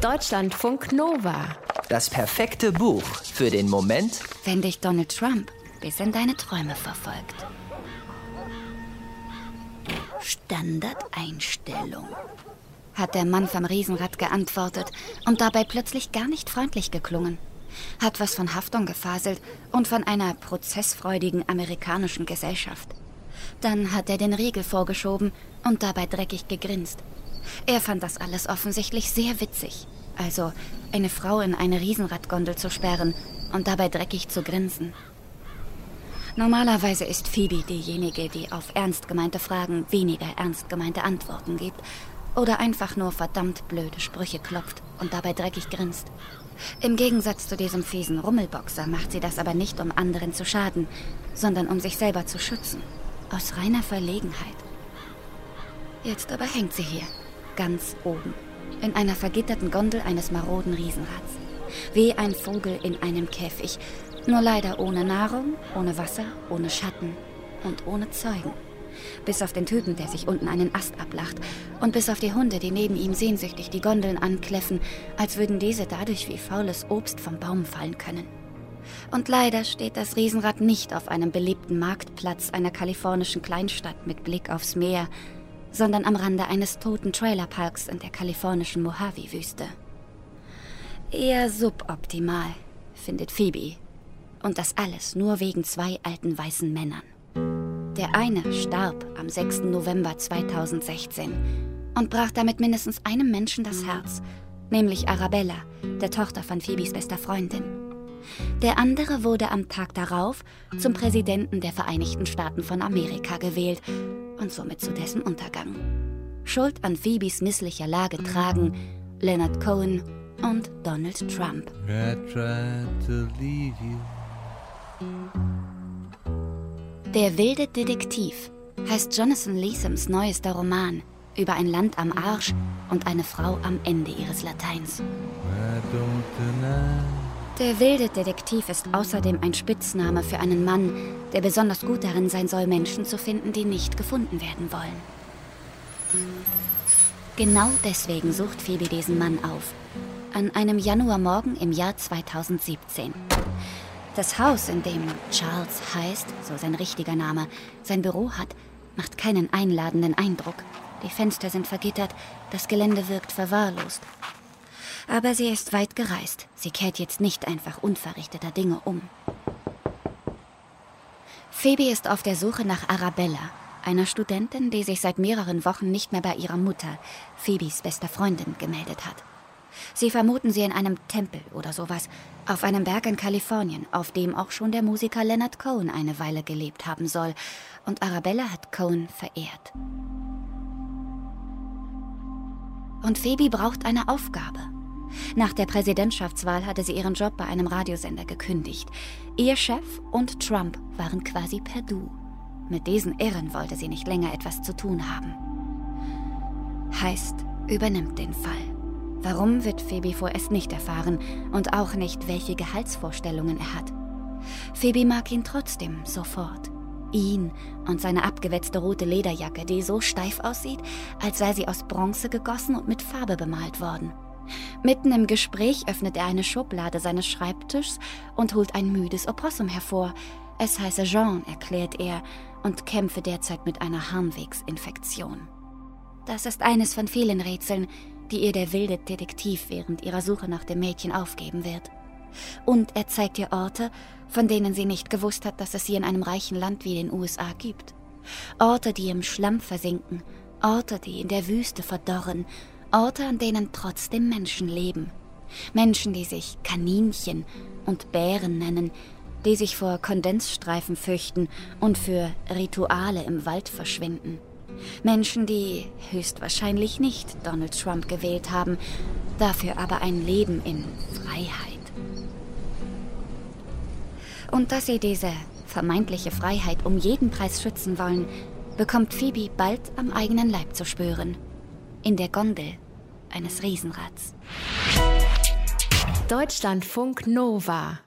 Deutschlandfunk Nova. Das perfekte Buch für den Moment, wenn dich Donald Trump bis in deine Träume verfolgt. Standardeinstellung, hat der Mann vom Riesenrad geantwortet und dabei plötzlich gar nicht freundlich geklungen. Hat was von Haftung gefaselt und von einer prozessfreudigen amerikanischen Gesellschaft. Dann hat er den Riegel vorgeschoben und dabei dreckig gegrinst. Er fand das alles offensichtlich sehr witzig. Also, eine Frau in eine Riesenradgondel zu sperren und dabei dreckig zu grinsen. Normalerweise ist Phoebe diejenige, die auf ernst gemeinte Fragen weniger ernst gemeinte Antworten gibt oder einfach nur verdammt blöde Sprüche klopft und dabei dreckig grinst. Im Gegensatz zu diesem fiesen Rummelboxer macht sie das aber nicht, um anderen zu schaden, sondern um sich selber zu schützen. Aus reiner Verlegenheit. Jetzt aber hängt sie hier, ganz oben, in einer vergitterten Gondel eines maroden Riesenrads. Wie ein Vogel in einem Käfig, nur leider ohne Nahrung, ohne Wasser, ohne Schatten und ohne Zeugen. Bis auf den Typen, der sich unten einen Ast ablacht. Und bis auf die Hunde, die neben ihm sehnsüchtig die Gondeln ankläffen, als würden diese dadurch wie faules Obst vom Baum fallen können. Und leider steht das Riesenrad nicht auf einem beliebten Marktplatz einer kalifornischen Kleinstadt mit Blick aufs Meer, sondern am Rande eines toten Trailerparks in der kalifornischen Mojave-Wüste. Eher suboptimal, findet Phoebe. Und das alles nur wegen zwei alten weißen Männern. Der eine starb am 6. November 2016 und brach damit mindestens einem Menschen das Herz, nämlich Arabella, der Tochter von Phoebes bester Freundin. Der andere wurde am Tag darauf zum Präsidenten der Vereinigten Staaten von Amerika gewählt und somit zu dessen Untergang. Schuld an Phoebes misslicher Lage tragen Leonard Cohen und Donald Trump. Der wilde Detektiv heißt Jonathan Leesoms neuester Roman über ein Land am Arsch und eine Frau am Ende ihres Lateins. Der wilde Detektiv ist außerdem ein Spitzname für einen Mann, der besonders gut darin sein soll, Menschen zu finden, die nicht gefunden werden wollen. Genau deswegen sucht Phoebe diesen Mann auf. An einem Januarmorgen im Jahr 2017. Das Haus, in dem Charles heißt, so sein richtiger Name, sein Büro hat, macht keinen einladenden Eindruck. Die Fenster sind vergittert, das Gelände wirkt verwahrlost. Aber sie ist weit gereist. Sie kehrt jetzt nicht einfach unverrichteter Dinge um. Phoebe ist auf der Suche nach Arabella, einer Studentin, die sich seit mehreren Wochen nicht mehr bei ihrer Mutter, Phoebes bester Freundin, gemeldet hat. Sie vermuten sie in einem Tempel oder sowas, auf einem Berg in Kalifornien, auf dem auch schon der Musiker Leonard Cohen eine Weile gelebt haben soll. Und Arabella hat Cohen verehrt. Und Phoebe braucht eine Aufgabe. Nach der Präsidentschaftswahl hatte sie ihren Job bei einem Radiosender gekündigt. Ihr Chef und Trump waren quasi per Du. Mit diesen Irren wollte sie nicht länger etwas zu tun haben. Heißt, übernimmt den Fall. Warum wird Phoebe vorerst nicht erfahren und auch nicht, welche Gehaltsvorstellungen er hat. Phoebe mag ihn trotzdem sofort. Ihn und seine abgewetzte rote Lederjacke, die so steif aussieht, als sei sie aus Bronze gegossen und mit Farbe bemalt worden. Mitten im Gespräch öffnet er eine Schublade seines Schreibtischs und holt ein müdes Opossum hervor. Es heiße Jean, erklärt er, und kämpfe derzeit mit einer Harnwegsinfektion. Das ist eines von vielen Rätseln, die ihr der wilde Detektiv während ihrer Suche nach dem Mädchen aufgeben wird. Und er zeigt ihr Orte, von denen sie nicht gewusst hat, dass es sie in einem reichen Land wie den USA gibt. Orte, die im Schlamm versinken, Orte, die in der Wüste verdorren Orte, an denen trotzdem Menschen leben. Menschen, die sich Kaninchen und Bären nennen, die sich vor Kondensstreifen fürchten und für Rituale im Wald verschwinden. Menschen, die höchstwahrscheinlich nicht Donald Trump gewählt haben, dafür aber ein Leben in Freiheit. Und dass sie diese vermeintliche Freiheit um jeden Preis schützen wollen, bekommt Phoebe bald am eigenen Leib zu spüren in der Gondel eines Riesenrads. Deutschlandfunk Nova